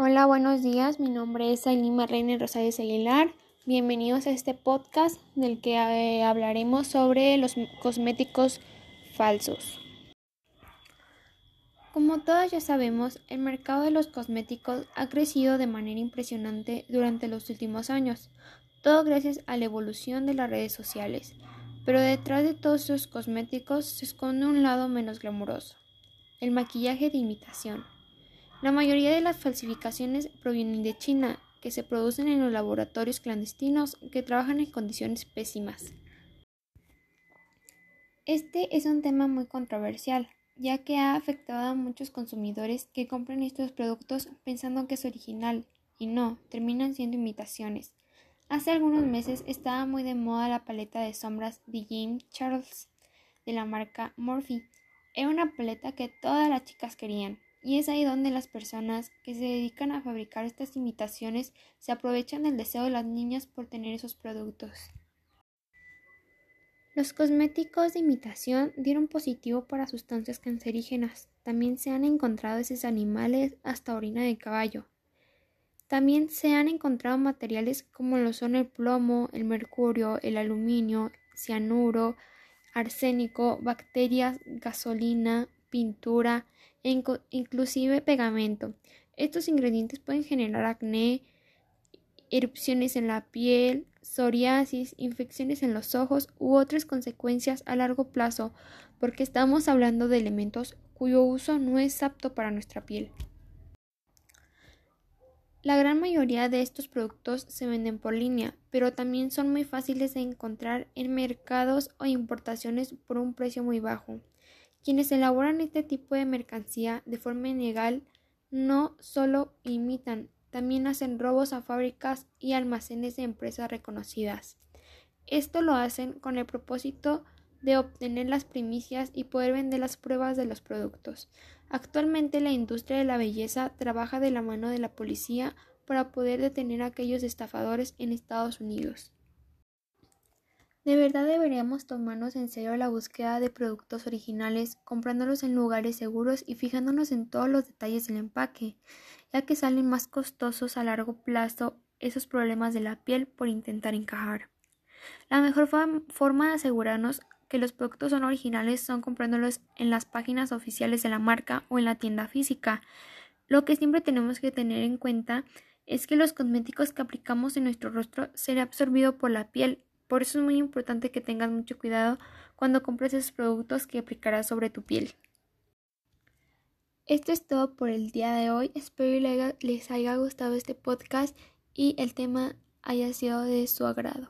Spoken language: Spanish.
Hola, buenos días. Mi nombre es Ailima Reina Rosales Aguilar. Bienvenidos a este podcast del que eh, hablaremos sobre los cosméticos falsos. Como todos ya sabemos, el mercado de los cosméticos ha crecido de manera impresionante durante los últimos años, todo gracias a la evolución de las redes sociales. Pero detrás de todos esos cosméticos se esconde un lado menos glamuroso, el maquillaje de imitación. La mayoría de las falsificaciones provienen de China, que se producen en los laboratorios clandestinos que trabajan en condiciones pésimas. Este es un tema muy controversial, ya que ha afectado a muchos consumidores que compran estos productos pensando que es original y no, terminan siendo imitaciones. Hace algunos meses estaba muy de moda la paleta de sombras de James Charles de la marca Morphe. Era una paleta que todas las chicas querían, y es ahí donde las personas que se dedican a fabricar estas imitaciones se aprovechan del deseo de las niñas por tener esos productos. Los cosméticos de imitación dieron positivo para sustancias cancerígenas. También se han encontrado esos animales hasta orina de caballo. También se han encontrado materiales como lo son el plomo, el mercurio, el aluminio, cianuro, arsénico, bacterias, gasolina, pintura e inclusive pegamento. Estos ingredientes pueden generar acné, erupciones en la piel, psoriasis, infecciones en los ojos u otras consecuencias a largo plazo porque estamos hablando de elementos cuyo uso no es apto para nuestra piel. La gran mayoría de estos productos se venden por línea, pero también son muy fáciles de encontrar en mercados o importaciones por un precio muy bajo. Quienes elaboran este tipo de mercancía de forma ilegal no solo imitan, también hacen robos a fábricas y almacenes de empresas reconocidas. Esto lo hacen con el propósito de obtener las primicias y poder vender las pruebas de los productos. Actualmente la industria de la belleza trabaja de la mano de la policía para poder detener a aquellos estafadores en Estados Unidos. De verdad deberíamos tomarnos en serio la búsqueda de productos originales, comprándolos en lugares seguros y fijándonos en todos los detalles del empaque, ya que salen más costosos a largo plazo esos problemas de la piel por intentar encajar. La mejor forma de asegurarnos que los productos son originales son comprándolos en las páginas oficiales de la marca o en la tienda física. Lo que siempre tenemos que tener en cuenta es que los cosméticos que aplicamos en nuestro rostro será absorbido por la piel. Por eso es muy importante que tengas mucho cuidado cuando compres esos productos que aplicarás sobre tu piel. Esto es todo por el día de hoy. Espero les haya gustado este podcast y el tema haya sido de su agrado.